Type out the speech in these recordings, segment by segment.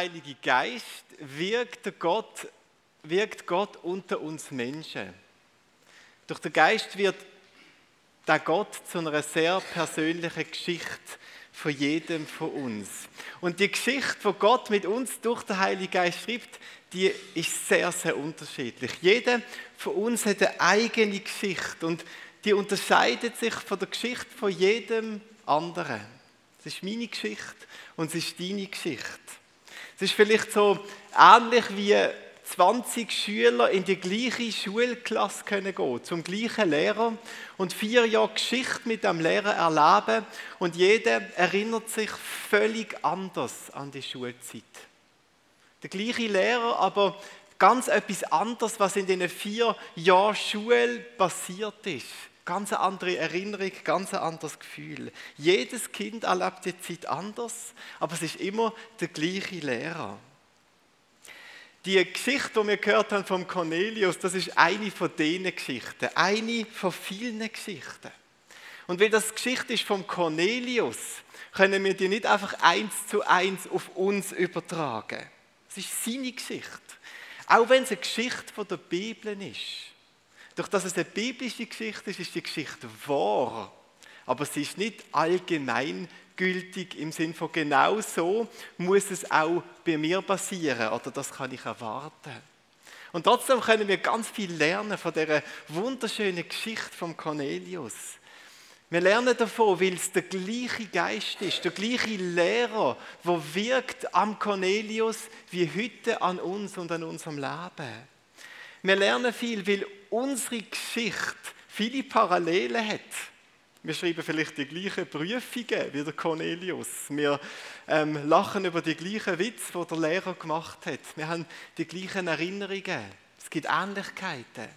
Heilige Geist wirkt Gott, wirkt Gott unter uns Menschen. Durch den Geist wird der Gott zu einer sehr persönlichen Geschichte von jedem von uns. Und die Geschichte, die Gott mit uns durch den Heiligen Geist schreibt, die ist sehr, sehr unterschiedlich. Jeder von uns hat eine eigene Geschichte und die unterscheidet sich von der Geschichte von jedem anderen. Es ist meine Geschichte und es ist deine Geschichte. Es ist vielleicht so ähnlich wie 20 Schüler in die gleiche Schulklasse können gehen, zum gleichen Lehrer und vier Jahre Geschichte mit dem Lehrer erleben und jeder erinnert sich völlig anders an die Schulzeit. Der gleiche Lehrer, aber ganz etwas anderes, was in den vier Jahren Schule passiert ist. Ganz andere Erinnerung, ganz anderes Gefühl. Jedes Kind erlebt die Zeit anders, aber es ist immer der gleiche Lehrer. Die Geschichte, die wir gehört haben vom Cornelius, das ist eine von diesen Geschichten, eine von vielen Geschichten. Und weil das Geschichte ist vom Cornelius, können wir die nicht einfach eins zu eins auf uns übertragen. Es ist seine Geschichte. Auch wenn es eine Geschichte von der Bibel ist. Durch dass es eine biblische Geschichte ist, ist die Geschichte wahr. Aber sie ist nicht allgemein gültig im Sinn von genau so muss es auch bei mir passieren oder das kann ich erwarten. Und trotzdem können wir ganz viel lernen von der wunderschönen Geschichte von Cornelius. Wir lernen davon, weil es der gleiche Geist ist, der gleiche Lehrer, der wirkt am Cornelius wie heute an uns und an unserem Leben. Wir lernen viel, weil unsere Geschichte viele Parallelen hat. Wir schreiben vielleicht die gleichen Prüfungen wie der Cornelius. Wir ähm, lachen über die gleichen Witze, die der Lehrer gemacht hat. Wir haben die gleichen Erinnerungen. Es gibt Ähnlichkeiten.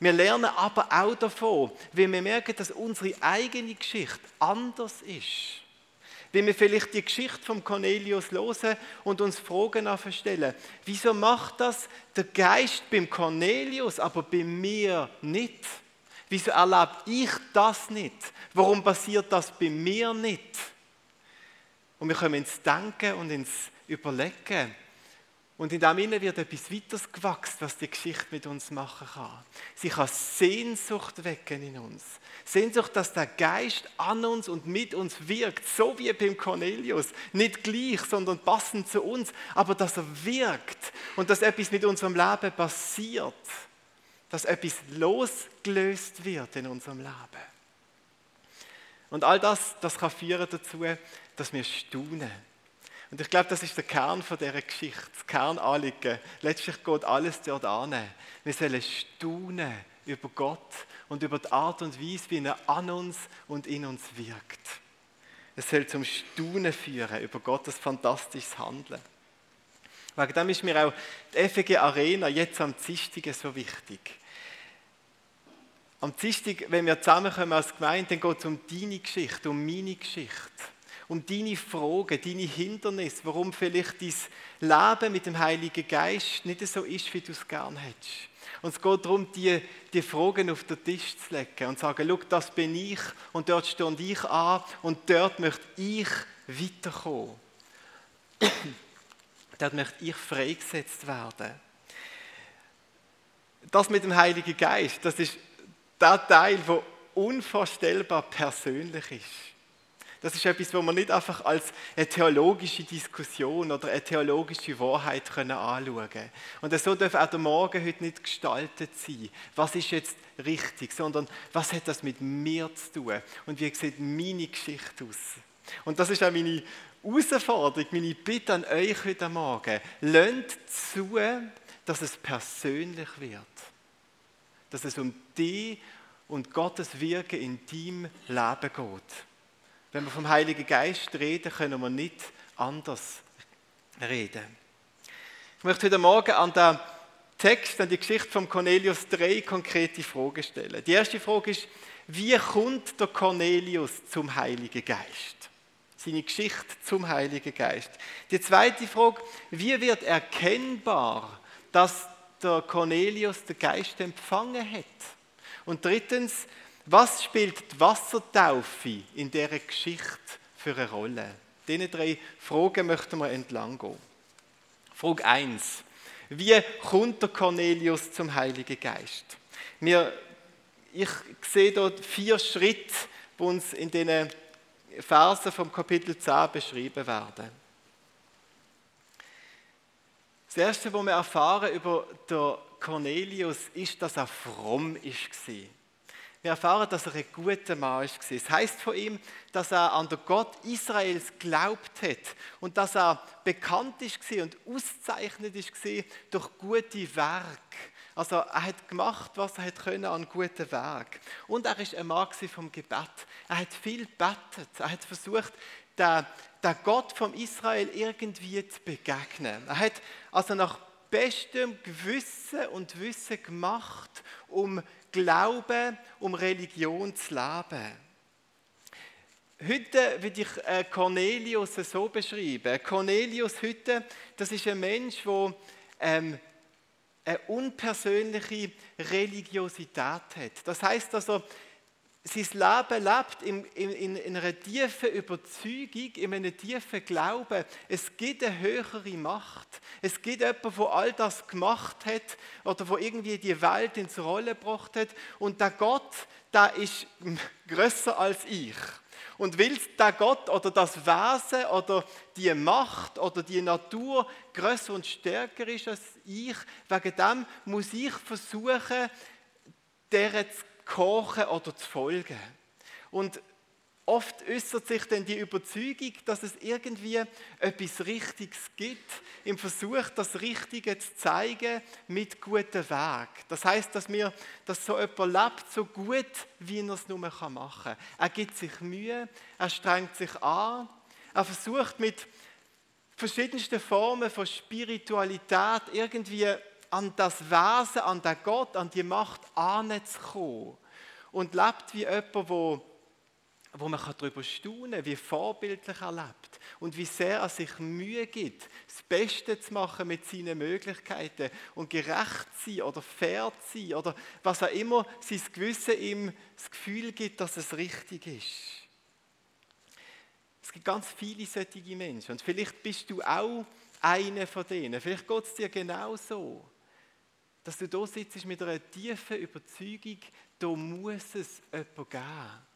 Wir lernen aber auch davon, wie wir merken, dass unsere eigene Geschichte anders ist. Wie wir vielleicht die Geschichte von Cornelius hören und uns Fragen stellen. Wieso macht das der Geist beim Cornelius, aber bei mir nicht? Wieso erlebe ich das nicht? Warum passiert das bei mir nicht? Und wir kommen ins Denken und ins Überlegen. Und in dem Innen wird etwas weiteres gewachsen, was die Geschichte mit uns machen kann. Sie kann Sehnsucht wecken in uns. Sehnsucht, dass der Geist an uns und mit uns wirkt, so wie beim Cornelius. Nicht gleich, sondern passend zu uns, aber dass er wirkt und dass etwas mit unserem Leben passiert dass etwas losgelöst wird in unserem Leben. Und all das, das kann führen dazu, dass wir staunen. Und ich glaube, das ist der Kern von dieser Geschichte, das Kernanliegen. Letztlich geht alles dort an. Wir sollen staunen über Gott und über die Art und Weise, wie er an uns und in uns wirkt. Es soll zum Staunen führen über Gottes fantastisches Handeln. Wegen dem ist mir auch die FG Arena jetzt am Zistigen so wichtig. Am Dienstag, wenn wir zusammenkommen als Gemeinde, dann geht es um deine Geschichte, um meine Geschichte, um deine Fragen, deine Hindernisse, warum vielleicht dein Leben mit dem Heiligen Geist nicht so ist, wie du es gerne hättest. Und es geht darum, die, die Fragen auf den Tisch zu legen und zu sagen, schau, das bin ich und dort stehe ich an und dort möchte ich weiterkommen. dort möchte ich freigesetzt werden. Das mit dem Heiligen Geist, das ist der Teil, der unvorstellbar persönlich ist. Das ist etwas, wo man nicht einfach als eine theologische Diskussion oder eine theologische Wahrheit können anschauen können. Und so darf auch der Morgen heute nicht gestaltet sein. Was ist jetzt richtig, sondern was hat das mit mir zu tun? Und wie sieht meine Geschichte aus? Und das ist auch meine Herausforderung, meine Bitte an euch heute Morgen. Lernt zu, dass es persönlich wird dass es um dich und Gottes Wirken in deinem Leben geht. Wenn wir vom Heiligen Geist reden, können wir nicht anders reden. Ich möchte heute Morgen an den Text, an die Geschichte von Cornelius drei konkrete Fragen stellen. Die erste Frage ist, wie kommt der Cornelius zum Heiligen Geist? Seine Geschichte zum Heiligen Geist. Die zweite Frage, wie wird erkennbar, dass der Cornelius den Geist empfangen hat. Und drittens, was spielt die Wassertaufe in dieser Geschichte für eine Rolle? Diese drei Fragen möchten wir entlang gehen. Frage 1. Wie kommt der Cornelius zum Heiligen Geist? Wir, ich sehe dort vier Schritte, die uns in den Versen vom Kapitel 10 beschrieben werden. Das Erste, was wir erfahren über den Cornelius, ist, dass er fromm war. Wir erfahren, dass er ein guter Mann war. Es heißt von ihm, dass er an den Gott Israels glaubt hat und dass er bekannt war und auszeichnet war durch gute Werke. Also er hat gemacht, was er können an guten Werk. Und er ist ein Mann vom Gebet. Er hat viel gebetet. Er hat versucht, den, den Gott vom Israel irgendwie zu begegnen. Er hat also nach bestem Gewissen und Wissen gemacht, um Glauben, um Religion zu leben. Heute würde ich äh, Cornelius so beschreiben. Cornelius heute, das ist ein Mensch, der ähm, eine unpersönliche Religiosität hat. Das heißt also, sein Leben lebt in, in, in, einer tiefen Überzeugung, in einem tiefen Glauben. Es gibt eine höhere Macht. Es gibt jemanden, der all das gemacht hat oder der irgendwie die Welt ins Rollen gebracht hat. Und der Gott, der ist größer als ich. Und weil der Gott oder das Wesen oder die Macht oder die Natur größer und stärker ist als ich, wegen dem muss ich versuchen, der zu kochen oder zu folgen. Und oft äußert sich dann die Überzeugung, dass es irgendwie etwas Richtiges gibt, im Versuch, das Richtige zu zeigen mit gutem Weg. Das heißt, dass mir, dass so jemand lebt, so gut, wie er es nur machen kann. Er gibt sich Mühe, er strengt sich an, er versucht mit verschiedensten Formen von Spiritualität irgendwie an das Wesen, an den Gott, an die Macht anzukommen. Und lebt wie jemand, wo, wo man darüber staunen kann, wie vorbildlich er lebt und wie sehr er sich Mühe gibt, das Beste zu machen mit seinen Möglichkeiten und gerecht zu sein oder fair zu sein oder was auch immer sein Gewissen ihm das Gefühl gibt, dass es richtig ist. Es gibt ganz viele solche Menschen und vielleicht bist du auch einer von denen. Vielleicht geht es dir genau so dass du da sitzt mit einer tiefen Überzeugung, da muss es jemanden geben.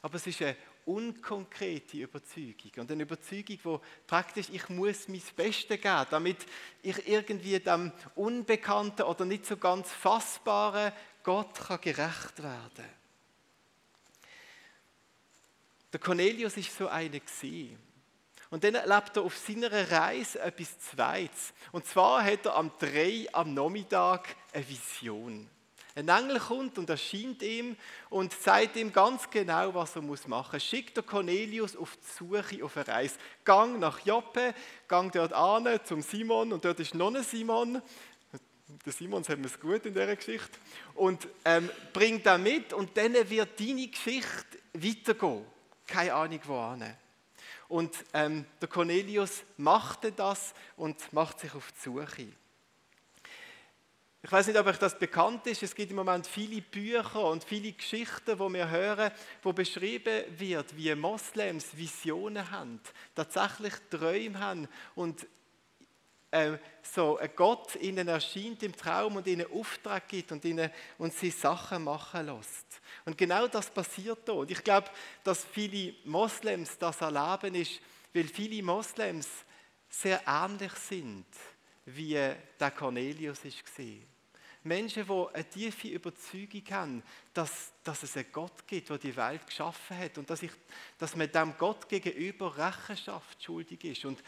Aber es ist eine unkonkrete Überzeugung und eine Überzeugung, wo praktisch ich muss mein Bestes geben, damit ich irgendwie dem unbekannten oder nicht so ganz fassbaren Gott kann gerecht werden. Der Cornelius ist so einer. Und dann erlebt er auf seiner Reise etwas Zweites. Und zwar hat er am 3 am Nachmittag eine Vision. Ein Engel kommt und erscheint ihm und sagt ihm ganz genau, was er machen muss. Schickt der Cornelius auf die Suche auf eine Reise. Gang nach Joppe, gang dort an zum Simon und dort ist noch ein Simon. Der Simon hat es gut in dieser Geschichte. Und ähm, bringt da mit und dann wird deine Geschichte weitergehen. Keine Ahnung, wohin. Und ähm, der Cornelius machte das und macht sich auf die Suche. Ich weiß nicht, ob euch das bekannt ist. Es gibt im Moment viele Bücher und viele Geschichten, wo wir hören, wo beschrieben wird, wie Moslems Visionen haben, tatsächlich Träume haben und äh, so ein Gott ihnen erscheint im Traum und ihnen Auftrag gibt und ihnen und sie Sachen machen lässt. Und genau das passiert da. Und ich glaube, dass viele Moslems das erleben ist, weil viele Moslems sehr ähnlich sind, wie der Cornelius war. Menschen, die eine tiefe Überzeugung haben, dass, dass es einen Gott gibt, der die Welt geschaffen hat und dass, ich, dass man dem Gott gegenüber Rechenschaft schuldig ist und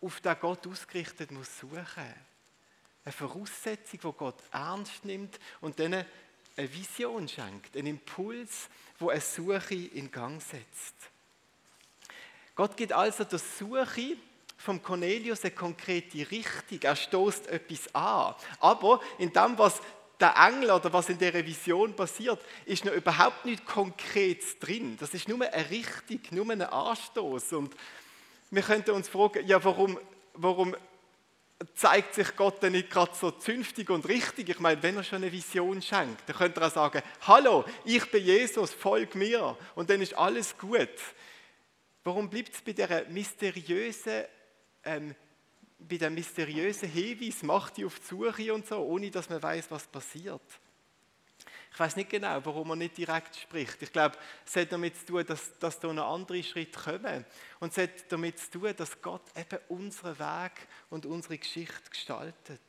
auf den Gott ausgerichtet muss suchen. Eine Voraussetzung, die Gott ernst nimmt und dann eine Vision schenkt, einen Impuls, wo eine Suche in Gang setzt. Gott gibt also der Suche vom Cornelius eine konkrete Richtung. Er stoßt etwas an. Aber in dem, was der Engel oder was in der Vision passiert, ist noch überhaupt nichts Konkretes drin. Das ist nur eine Richtung, nur ein Anstoß. Und wir könnten uns fragen, ja, warum, warum zeigt sich Gott denn nicht gerade so zünftig und richtig? Ich meine, wenn er schon eine Vision schenkt, dann könnte er auch sagen, hallo, ich bin Jesus, folg mir und dann ist alles gut. Warum bleibt es bei dieser mysteriösen ähm, bei dem mysteriösen Hinweis, macht die auf die Suche und so, ohne dass man weiß, was passiert. Ich weiß nicht genau, warum er nicht direkt spricht. Ich glaube, es hat damit zu tun, dass, dass da noch andere Schritte kommen. Und es hat damit zu tun, dass Gott eben unseren Weg und unsere Geschichte gestaltet.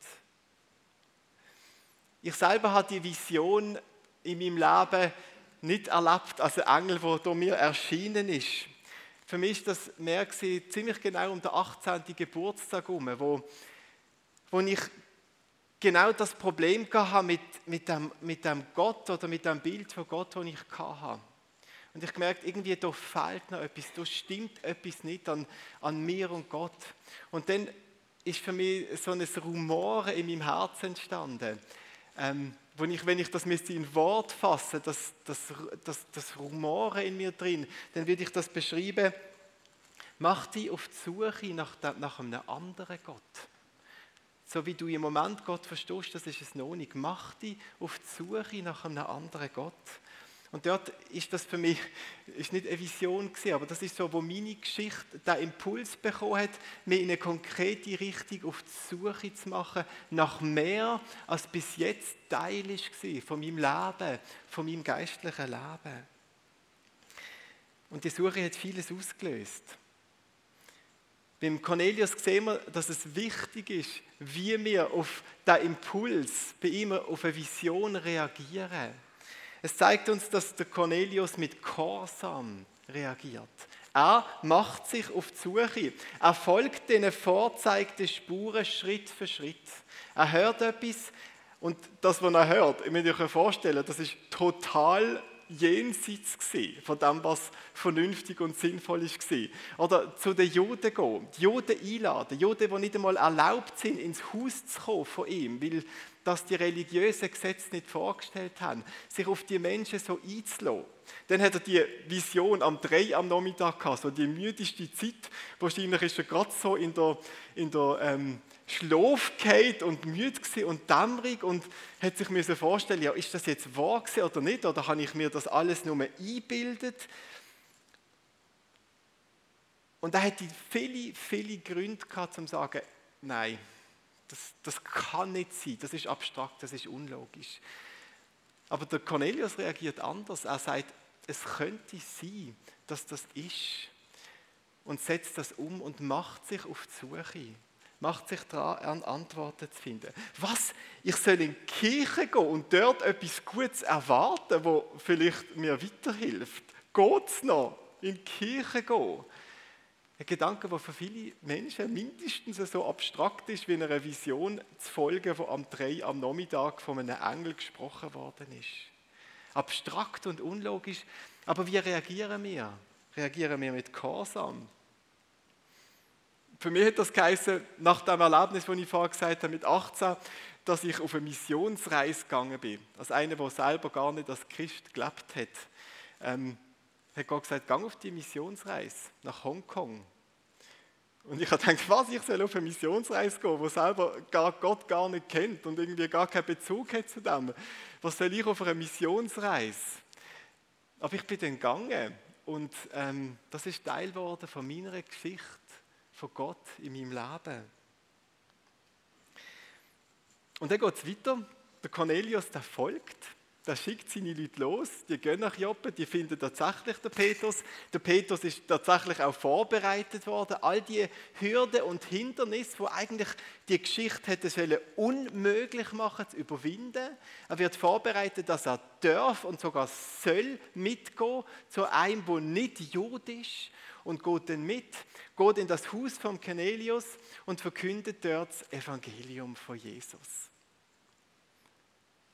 Ich selber habe die Vision in meinem Leben nicht erlebt als ein Engel, der mir erschienen ist. Für mich ist das mehr ziemlich genau um den 18. Geburtstag herum, wo, wo ich genau das Problem hatte mit, mit, dem, mit dem Gott oder mit dem Bild von Gott, das ich hatte. Und ich gemerkt, irgendwie da fehlt noch etwas, da stimmt etwas nicht an, an mir und Gott. Und dann ist für mich so ein Rumoren in meinem Herzen entstanden ähm, wo ich, wenn ich das müsste in Wort fassen, das, das, das, das Rumoren in mir drin, dann würde ich das beschreiben, mach dich auf die Suche nach, nach einem anderen Gott. So wie du im Moment Gott verstehst, das ist es noch nicht. Mach dich auf die Suche nach einem anderen Gott. Und dort ist das für mich, ist nicht eine Vision gewesen, aber das ist so, wo meine Geschichte den Impuls bekommen hat, mir in eine konkrete Richtung auf die Suche zu machen, nach mehr, als bis jetzt Teil war von meinem Leben, von meinem geistlichen Leben. Und die Suche hat vieles ausgelöst. Beim Cornelius sehen wir, dass es wichtig ist, wie wir auf den Impuls bei ihm auf eine Vision reagieren. Es zeigt uns, dass der Cornelius mit Korsam reagiert. Er macht sich auf die Suche. Er folgt den vorzeigten Spuren Schritt für Schritt. Er hört etwas und das, was er hört, ich muss euch vorstellen, das ist total jenseits von dem, was vernünftig und sinnvoll ist. Oder zu den Juden gehen, die Juden einladen, Juden, die nicht einmal erlaubt sind, ins Haus zu kommen von ihm, weil das die religiösen Gesetze nicht vorgestellt haben, sich auf die Menschen so einzulassen. Dann hat er die Vision am 3 am Nachmittag gehabt, so die müdeste Zeit. Wahrscheinlich ist er gerade so in der, in der ähm, Schlaf und müde und dämmerig und hat sich müssen vorstellen, ja, ist das jetzt wahr oder nicht? Oder habe ich mir das alles nur eingebildet? Und er hatte viele, viele Gründe gehabt, um zu sagen, nein, das, das kann nicht sein, das ist abstrakt, das ist unlogisch. Aber der Cornelius reagiert anders. Er sagt, es könnte sein, dass das ist. Und setzt das um und macht sich auf die Suche. Macht sich daran, Antworten zu finden. Was? Ich soll in die Kirche gehen und dort etwas Gutes erwarten, wo vielleicht mir weiterhilft. Geht es noch? In die Kirche gehen? Ein Gedanke, der für viele Menschen mindestens so abstrakt ist, wie einer Vision zu folgen, die am 3 am Nachmittag von einem Engel gesprochen worden ist. Abstrakt und unlogisch. Aber wie reagieren wir? Reagieren wir mit Gehorsam? Für mich hat das geheißen, nach dem Erlebnis, das ich vorher gesagt habe, mit 18, dass ich auf eine Missionsreise gegangen bin. Als einer, der selber gar nicht als Christ gelebt hat. Ähm, hat Gott gesagt, gang auf die Missionsreise nach Hongkong. Und ich habe gedacht, was, ich soll auf eine Missionsreise gehen, wo selber gar Gott gar nicht kennt und irgendwie gar keinen Bezug hat zu dem. Was soll ich auf einer Missionsreise? Aber ich bin dann gegangen und ähm, das ist Teil geworden von meiner Geschichte, von Gott in meinem Leben. Und dann geht es weiter. Der Cornelius, der folgt der schickt seine Leute los, die gehen nach Joppe, die finden tatsächlich den Petrus. Der Petrus ist tatsächlich auch vorbereitet worden. All die Hürden und Hindernisse, wo eigentlich die Geschichte hätte sollen unmöglich machen zu überwinden. Er wird vorbereitet, dass er darf und sogar soll mitgehen zu einem, wo nicht judisch und geht dann mit, geht in das Haus von Cornelius und verkündet dort das Evangelium von Jesus.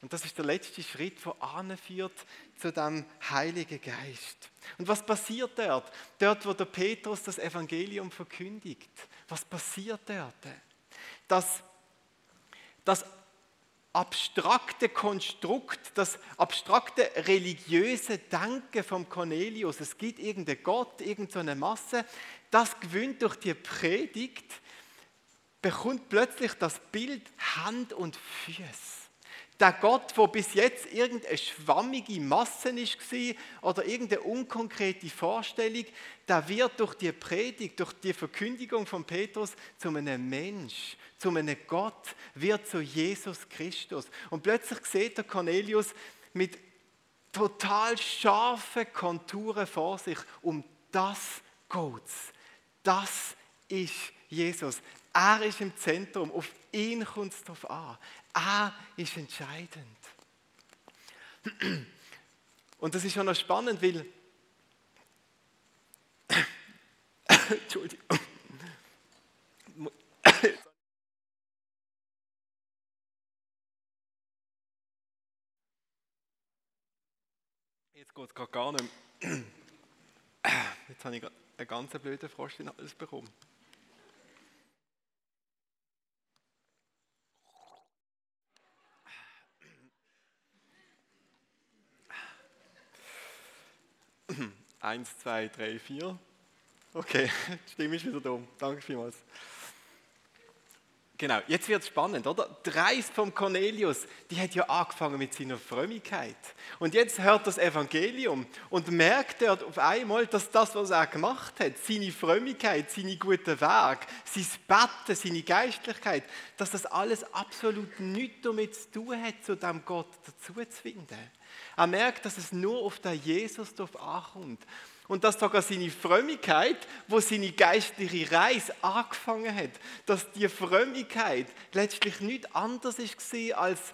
Und das ist der letzte Schritt, der anführt zu dem Heiligen Geist. Und was passiert dort? Dort, wo der Petrus das Evangelium verkündigt. Was passiert dort? Das, das abstrakte Konstrukt, das abstrakte religiöse Denken vom Cornelius, es gibt irgendeinen Gott, irgendeine Masse, das gewinnt durch die Predigt, bekommt plötzlich das Bild Hand und Füße Der Gott, wo bis jetzt irgendeine schwammige Masse war oder irgendeine unkonkrete Vorstellung, der wird durch die Predigt, durch die Verkündigung von Petrus zu einem Mensch, zu einem Gott, wird zu Jesus Christus. Und plötzlich sieht der Cornelius mit total scharfen Konturen vor sich, um das geht's. Das ist Jesus. Er ist im Zentrum, auf ihn kommt es drauf an. Er ist entscheidend. Und das ist schon noch spannend, weil. Entschuldigung. Jetzt geht es gerade gar nicht mehr. Jetzt habe ich einen ganz blöden Frosch in alles bekommen. Eins, zwei, drei, vier. Okay, die Stimme ist wieder da. Danke vielmals. Genau, jetzt wird es spannend, oder? Die Reise vom Cornelius, die hat ja angefangen mit seiner Frömmigkeit. Und jetzt hört das Evangelium und merkt er auf einmal, dass das, was er gemacht hat, seine Frömmigkeit, seine guten Werke, sein Betten, seine Geistlichkeit, dass das alles absolut nichts damit zu tun hat, zu dem Gott dazu zu finden. Er merkt, dass es nur auf den Jesus drauf ankommt. Und dass sogar seine Frömmigkeit, wo seine geistliche Reise angefangen hat, dass die Frömmigkeit letztlich nicht anders war als,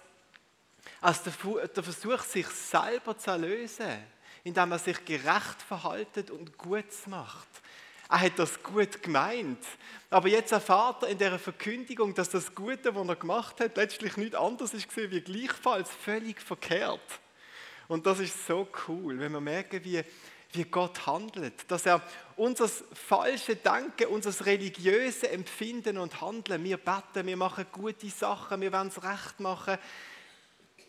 als der Versuch, sich selber zu erlösen, indem er sich gerecht verhaltet und gut macht. Er hat das gut gemeint. Aber jetzt erfahrt er in der Verkündigung, dass das Gute, was er gemacht hat, letztlich nicht anders ist wie gleichfalls völlig verkehrt. Und das ist so cool, wenn wir merken, wie, wie Gott handelt, dass er unser falsche Denken, unser religiöse Empfinden und Handeln, wir beten, wir machen gute Sachen, wir wollen es recht machen,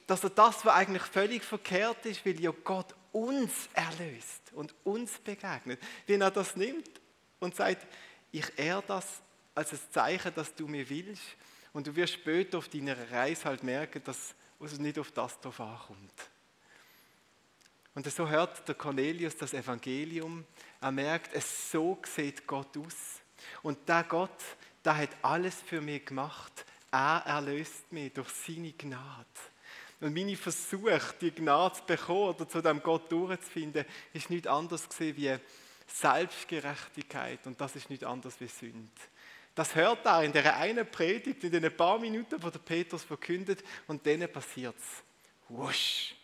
dass er das, was eigentlich völlig verkehrt ist, weil ja Gott uns erlöst und uns begegnet, wenn er das nimmt und sagt, ich ehre das als ein Zeichen, dass du mir willst und du wirst später auf deiner Reise halt merken, dass es nicht auf das drauf ankommt. Und so hört der Cornelius das Evangelium. Er merkt, es so sieht Gott aus. Und der Gott, der hat alles für mich gemacht. Er erlöst mich durch seine Gnade. Und meine Versuch, die Gnade zu bekommen oder zu dem Gott durchzufinden, ist nicht anders wie Selbstgerechtigkeit. Und das ist nicht anders wie Sünde. Das hört er in der einen Predigt, in den paar Minuten, wo der Petrus verkündet, und passiert es. Wusch!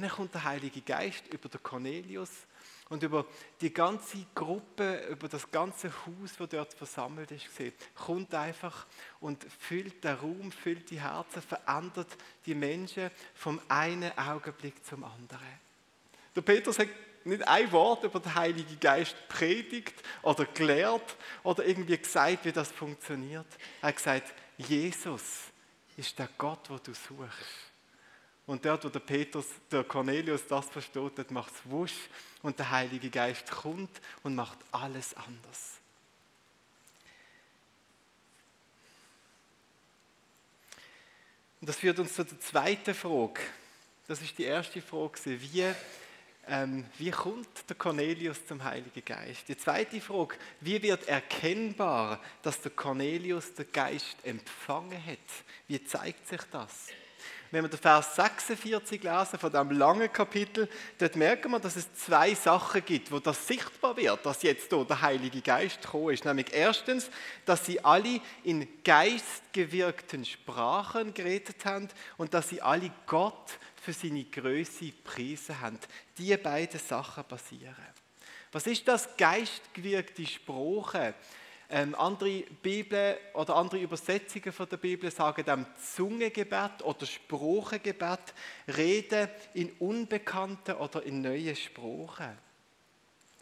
Dann kommt der Heilige Geist über den Cornelius und über die ganze Gruppe, über das ganze Haus, das dort versammelt ist, kommt einfach und füllt den Raum, füllt die Herzen, verändert die Menschen vom einen Augenblick zum anderen. Der Petrus hat nicht ein Wort über den Heiligen Geist predigt oder gelehrt oder irgendwie gesagt, wie das funktioniert. Er hat gesagt, Jesus ist der Gott, wo du suchst. Und dort, wo der Petrus, der Cornelius das versteht, dort macht es wusch und der Heilige Geist kommt und macht alles anders. Und das führt uns zu der zweiten Frage. Das ist die erste Frage. Wie, ähm, wie kommt der Cornelius zum Heiligen Geist? Die zweite Frage, wie wird erkennbar, dass der Cornelius den Geist empfangen hat? Wie zeigt sich das? Wenn wir den Vers 46 lesen von diesem langen Kapitel, dort merken wir, dass es zwei Sachen gibt, wo das sichtbar wird, dass jetzt hier der Heilige Geist gekommen ist. Nämlich erstens, dass sie alle in geistgewirkten Sprachen geredet haben und dass sie alle Gott für seine Größe preisen haben. Die beiden Sachen passieren. Was ist das geistgewirkte Sprache? Ähm, andere Bibel oder andere Übersetzungen von der Bibel sagen dem Zungengebet oder Spruchegebet, Reden in unbekannten oder in neuen Sprachen.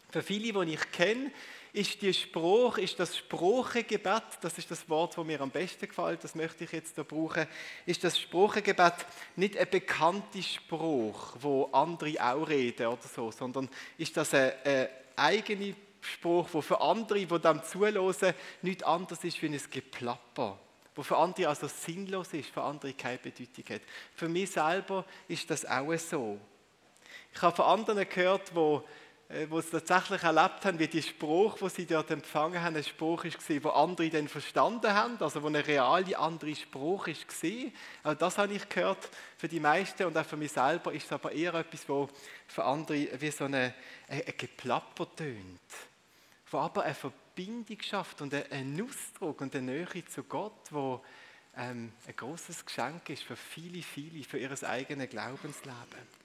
Für viele, die ich kenne, ist die Spruch, ist das Spruchegebet, das ist das Wort, das mir am besten gefällt, das möchte ich jetzt da brauchen, ist das Spruchegebet nicht ein bekannter Spruch, wo andere auch reden oder so, sondern ist das eine, eine eigene Spruch, wo für andere, die dem zuhören, nicht anders ist wie ein Geplapper wo für andere also sinnlos ist, für andere keine Bedeutung hat. Für mich selber ist das auch so. Ich habe von anderen gehört, wo äh, wo sie tatsächlich erlebt haben, wie die Spruch, wo sie dort empfangen haben, ein Spruch war, wo andere dann verstanden haben, also wo eine reale andere Spruch war. Auch das habe ich gehört für die meisten und auch für mich selber ist es aber eher etwas, wo für andere wie so ein Geplapper tönt, wo aber eine Verbindung schafft und einen Ausdruck und eine Nähe zu Gott, wo ähm, ein großes Geschenk ist für viele, viele, für ihr eigenes Glaubensleben.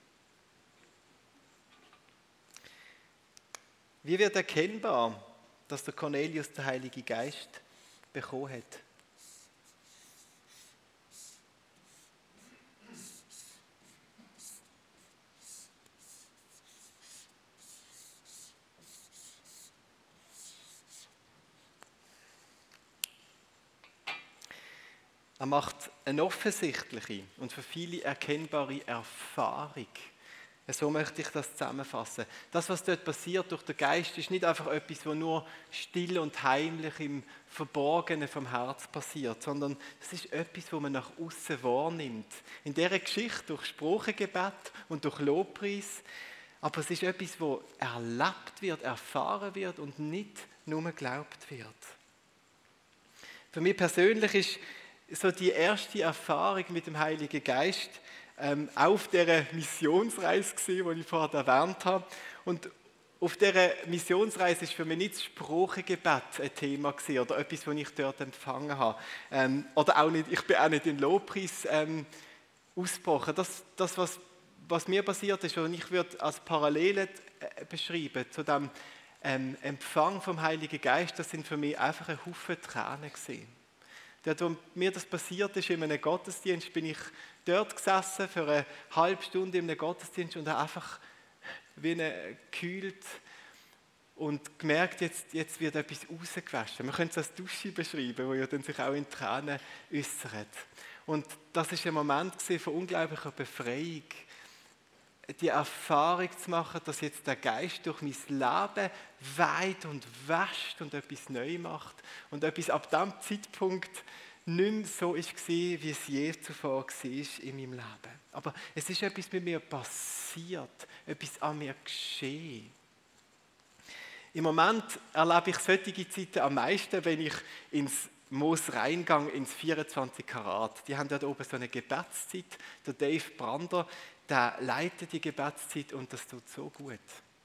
Wie wird erkennbar, dass der Cornelius den Heiligen Geist bekommen hat? Er macht eine offensichtliche und für viele erkennbare Erfahrung so möchte ich das zusammenfassen. Das, was dort passiert durch den Geist, ist nicht einfach etwas, was nur still und heimlich im Verborgenen vom Herz passiert, sondern es ist etwas, was man nach außen wahrnimmt. In dieser Geschichte durch Spruchegebet und durch Lobpreis. Aber es ist etwas, wo erlebt wird, erfahren wird und nicht nur geglaubt wird. Für mich persönlich ist so die erste Erfahrung mit dem Heiligen Geist ähm, auf dieser Missionsreise gesehen, die ich vorher erwähnt habe. Und auf dieser Missionsreise ist für mich nicht das Sprachengebet ein Thema gewesen, oder etwas, was ich dort empfangen habe. Ähm, oder auch nicht, ich bin auch nicht in Lobpreis ähm, ausgebrochen. Das, das was, was mir passiert ist, und ich würde als Parallele äh, beschreiben zu dem ähm, Empfang vom Heiligen Geist, das sind für mich einfach ein Haufen Tränen gesehen. Dort, wo mir das passiert ist, in einem Gottesdienst, bin ich dort gesessen für eine halbe Stunde in einem Gottesdienst und habe einfach wie gekühlt und gemerkt, jetzt, jetzt wird etwas rausgewaschen. Man könnte es als Dusche beschreiben, wo ja dann sich auch in Tränen äußert. Und das ist ein Moment von unglaublicher Befreiung. Die Erfahrung zu machen, dass jetzt der Geist durch mein Leben weit und wäscht und etwas neu macht und etwas ab dem Zeitpunkt nicht mehr so war, wie es je zuvor war in meinem Leben. Aber es ist etwas mit mir passiert, etwas an mir geschehen. Im Moment erlebe ich solche Zeiten am meisten, wenn ich ins Moos reingang, ins 24 Karat. Die haben dort oben so eine Gebetszeit. Der Dave Brander, der leitet die Gebetszeit und das tut so gut.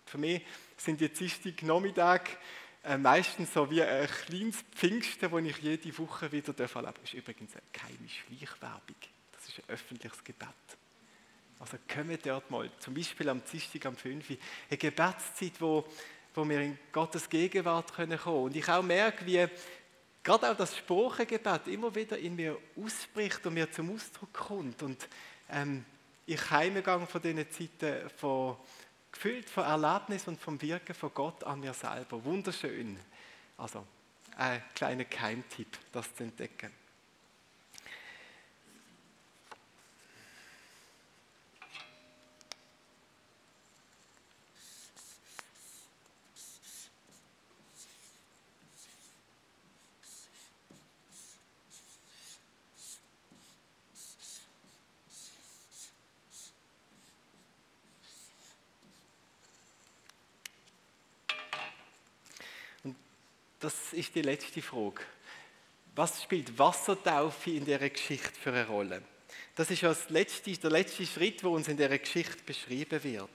Für mich sind die Dienstag Nachmittag äh, meistens so wie ein kleines Pfingsten, das ich jede Woche wieder erleben darf. Ist übrigens keine Schleichwerbung. Das ist ein öffentliches Gebet. Also kommen dort mal, zum Beispiel am Dienstag am 5 Uhr, eine Gebetszeit, wo, wo wir in Gottes Gegenwart können kommen Und ich auch merke, wie gerade auch das Sprachengebet immer wieder in mir ausbricht und mir zum Ausdruck kommt. Und ähm, ich heimgegangen von diesen Zeiten von gefüllt von Erlebnis und vom Wirken von Gott an mir selber. Wunderschön. Also ein kleiner Keimtipp, das zu entdecken. das ist die letzte Frage. Was spielt Wassertaufe in dieser Geschichte für eine Rolle? Das ist das letzte, der letzte Schritt, der uns in dieser Geschichte beschrieben wird.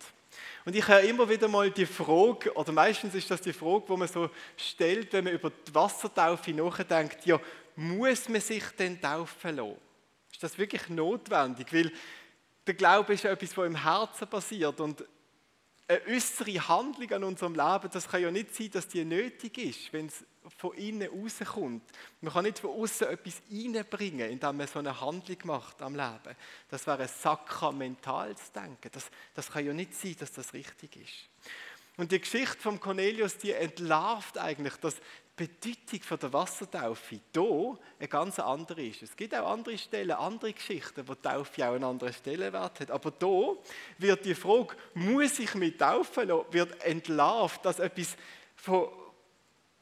Und ich höre immer wieder mal die Frage, oder meistens ist das die Frage, die man so stellt, wenn man über die Wassertaufe nachdenkt, ja, muss man sich denn taufen lassen? Ist das wirklich notwendig? Weil der Glaube ist ja etwas, was im Herzen passiert und eine äußere Handlung an unserem Leben, das kann ja nicht sein, dass die nötig ist, wenn es von innen rauskommt. Man kann nicht von außen etwas reinbringen, indem man so eine Handlung macht am Leben. Das wäre ein sakramentales Denken. Das, das kann ja nicht sein, dass das richtig ist. Und die Geschichte von Cornelius, die entlarvt eigentlich, dass Bedeutung von der Wassertaufe hier eine ganz andere ist. Es gibt auch andere Stellen, andere Geschichten, wo die Taufe auch einen anderen Stellenwert hat. Aber hier wird die Frage, muss ich mich taufen lassen, wird entlarvt, dass etwas von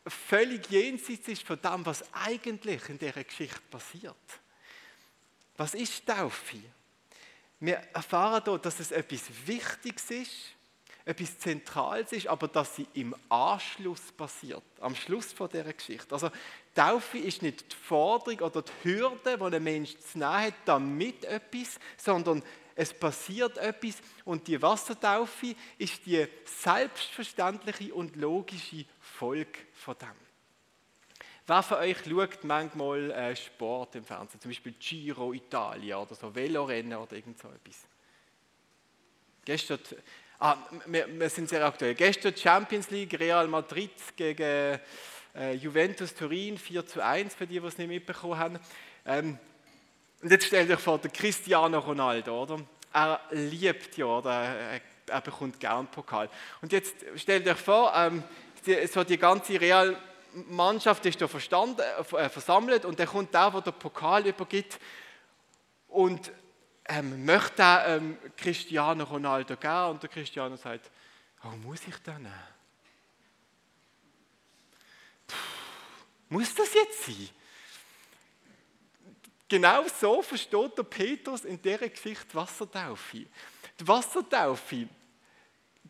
völlig jenseits ist von dem, was eigentlich in dieser Geschichte passiert. Was ist Taufe? Wir erfahren hier, dass es etwas Wichtiges ist, etwas Zentrales ist, aber dass sie im Anschluss passiert, am Schluss von dieser Geschichte. Also Taufe ist nicht die Forderung oder die Hürde, die ein Mensch zu nehmen hat, damit etwas, sondern es passiert etwas und die Wassertaufe ist die selbstverständliche und logische Folge von dem. Wer von euch schaut manchmal äh, Sport im Fernsehen, zum Beispiel Giro Italia oder so Velorennen oder irgend so etwas? Gestern, ah, wir, wir, sind sehr aktuell. Gestern Champions League, Real Madrid gegen äh, Juventus Turin, 4 zu 1, für die, die es nicht mitbekommen haben. Ähm, und jetzt stellt euch vor, der Cristiano Ronaldo, oder? Er liebt ja, oder? Er, er bekommt gern Pokal. Und jetzt stellt euch vor, ähm, die, so die ganze Real-Mannschaft ist da äh, versammelt und dann kommt der, der den Pokal übergibt und ähm, möchte ähm, Cristiano Ronaldo geben und der Cristiano sagt, oh, muss ich da nehmen? Puh, muss das jetzt sein? Genau so versteht der Petrus in dieser Geschichte Wassertaufe. Die Wassertaufe,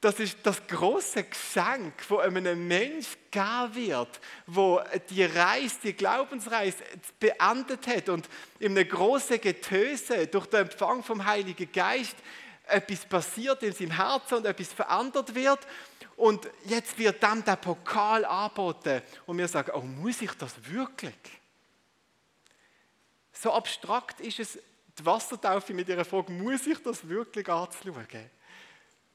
das ist das große Geschenk, wo einem Mensch gegeben wird, wo die Reise, die Glaubensreise beendet hat und in einem großen Getöse durch den Empfang vom Heiligen Geist etwas passiert in seinem Herzen und etwas verändert wird. Und jetzt wird dann der Pokal angeboten und wir sagen, oh, muss ich das wirklich? So abstrakt ist es, die Wassertaufe mit ihrer Frage, muss ich das wirklich anzuschauen?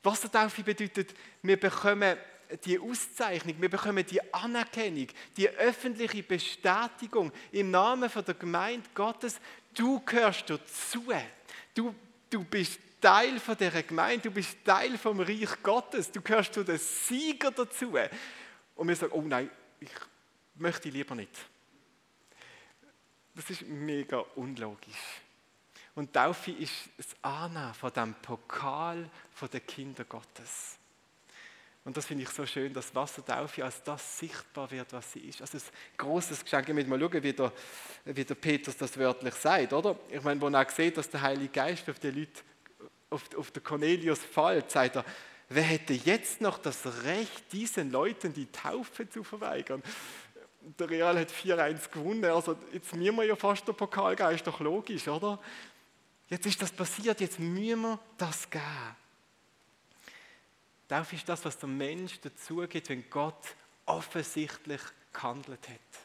Wassertaufe bedeutet, wir bekommen die Auszeichnung, wir bekommen die Anerkennung, die öffentliche Bestätigung im Namen von der Gemeinde Gottes. Du gehörst dazu. Du, du bist Teil von der Gemeinde, du bist Teil vom Reich Gottes, du gehörst zu den Sieger dazu. Und wir sagen, oh nein, ich möchte lieber nicht. Das ist mega unlogisch. Und Taufe ist das Annehmen von dem Pokal von den Kindern Gottes. Und das finde ich so schön, dass Wassertaufe als das sichtbar wird, was sie ist. Also ein großes Geschenk. Ich möchte mal schauen, wie der, wie der Petrus das wörtlich sagt, oder? Ich meine, wo er sieht, dass der Heilige Geist auf die Leute, auf, auf den Cornelius fällt, sagt er, wer hätte jetzt noch das Recht, diesen Leuten die Taufe zu verweigern? der Real hat 4-1 gewonnen, also jetzt müssen wir ja fast den Pokal geben, ist doch logisch, oder? Jetzt ist das passiert, jetzt müssen wir das geben. Taufe ist das, was der Mensch dazu gibt, wenn Gott offensichtlich gehandelt hat.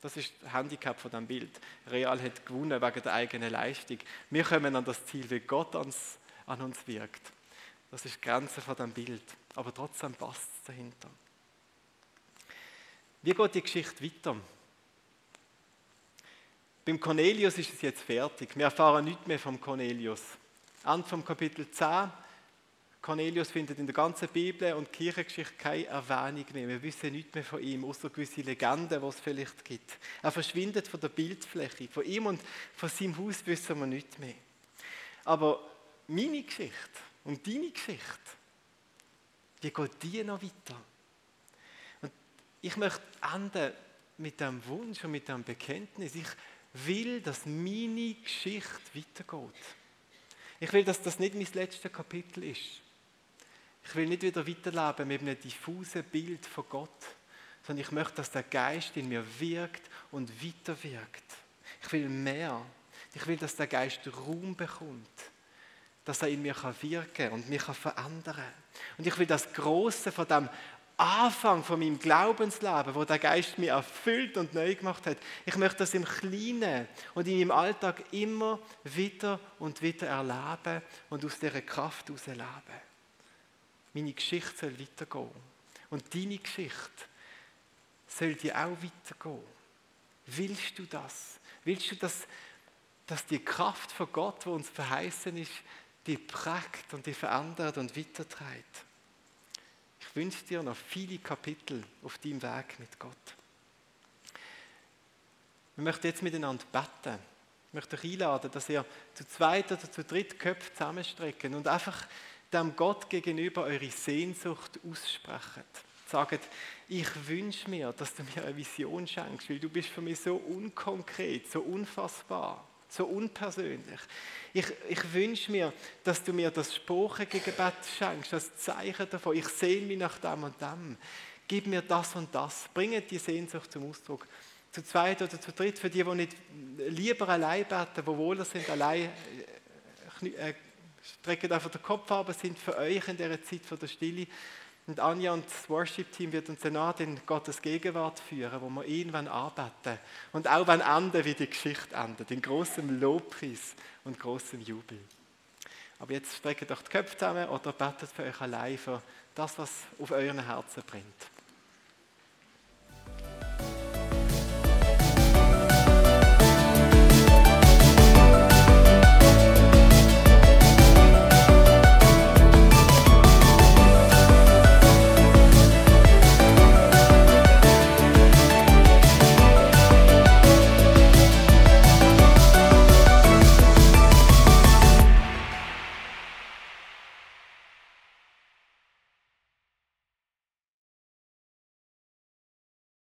Das ist das Handicap von diesem Bild. Real hat gewonnen wegen der eigenen Leistung. Wir kommen an das Ziel, wie Gott ans, an uns wirkt. Das ist die Grenze von diesem Bild. Aber trotzdem passt es dahinter. Wie geht die Geschichte weiter? Beim Cornelius ist es jetzt fertig. Wir erfahren nichts mehr vom Cornelius. Vom Kapitel 10. Cornelius findet in der ganzen Bibel und Kirchengeschichte keine Erwähnung mehr. Wir wissen nichts mehr von ihm, außer gewisse Legenden, die es vielleicht gibt. Er verschwindet von der Bildfläche. Von ihm und von seinem Haus wissen wir nichts mehr. Aber meine Geschichte und deine Geschichte, wie geht die noch weiter? ich möchte enden mit dem Wunsch und mit dem Bekenntnis. Ich will, dass meine Geschichte weitergeht. Ich will, dass das nicht mein letztes Kapitel ist. Ich will nicht wieder weiterleben mit einem diffusen Bild von Gott, sondern ich möchte, dass der Geist in mir wirkt und weiterwirkt. Ich will mehr. Ich will, dass der Geist Raum bekommt, dass er in mir wirken kann und mich verändern kann. Und ich will das Große von dem Anfang von meinem Glaubensleben, wo der Geist mich erfüllt und neu gemacht hat. Ich möchte das im Kleinen und in meinem Alltag immer wieder und wieder erleben und aus dieser Kraft heraus leben. Meine Geschichte soll weitergehen. Und deine Geschichte soll dir auch weitergehen. Willst du das? Willst du, dass, dass die Kraft von Gott, die uns verheißen ist, die prägt und die verändert und weiterträgt? Wünsche dir noch viele Kapitel auf deinem Weg mit Gott. Wir möchten jetzt miteinander beten. Ich möchte euch einladen, dass ihr zu zweit oder zu dritt Köpfe zusammenstrecken und einfach dem Gott gegenüber eure Sehnsucht aussprechen. sagen, ich wünsche mir, dass du mir eine Vision schenkst, weil du bist für mich so unkonkret, so unfassbar, so unpersönlich. Ich, ich wünsche mir, dass du mir das Gebet schenkst, das Zeichen davon. Ich sehne mich nach dem und dem. Gib mir das und das. Bringe die Sehnsucht zum Ausdruck. Zu zweit oder zu dritt, für die, die nicht lieber allein beten, wo wohler sind, allein äh, äh strecken einfach den Kopf ab, sind für euch in dieser Zeit von der Stille und Anja und das Worship-Team wird uns danach in Gottes Gegenwart führen, wo wir ihn anbeten Und auch wenn enden, wie die Geschichte endet, in großem Lobpreis und großem Jubel. Aber jetzt streckt doch die Köpfe zusammen oder betet für euch allein für das, was auf euren Herzen brennt.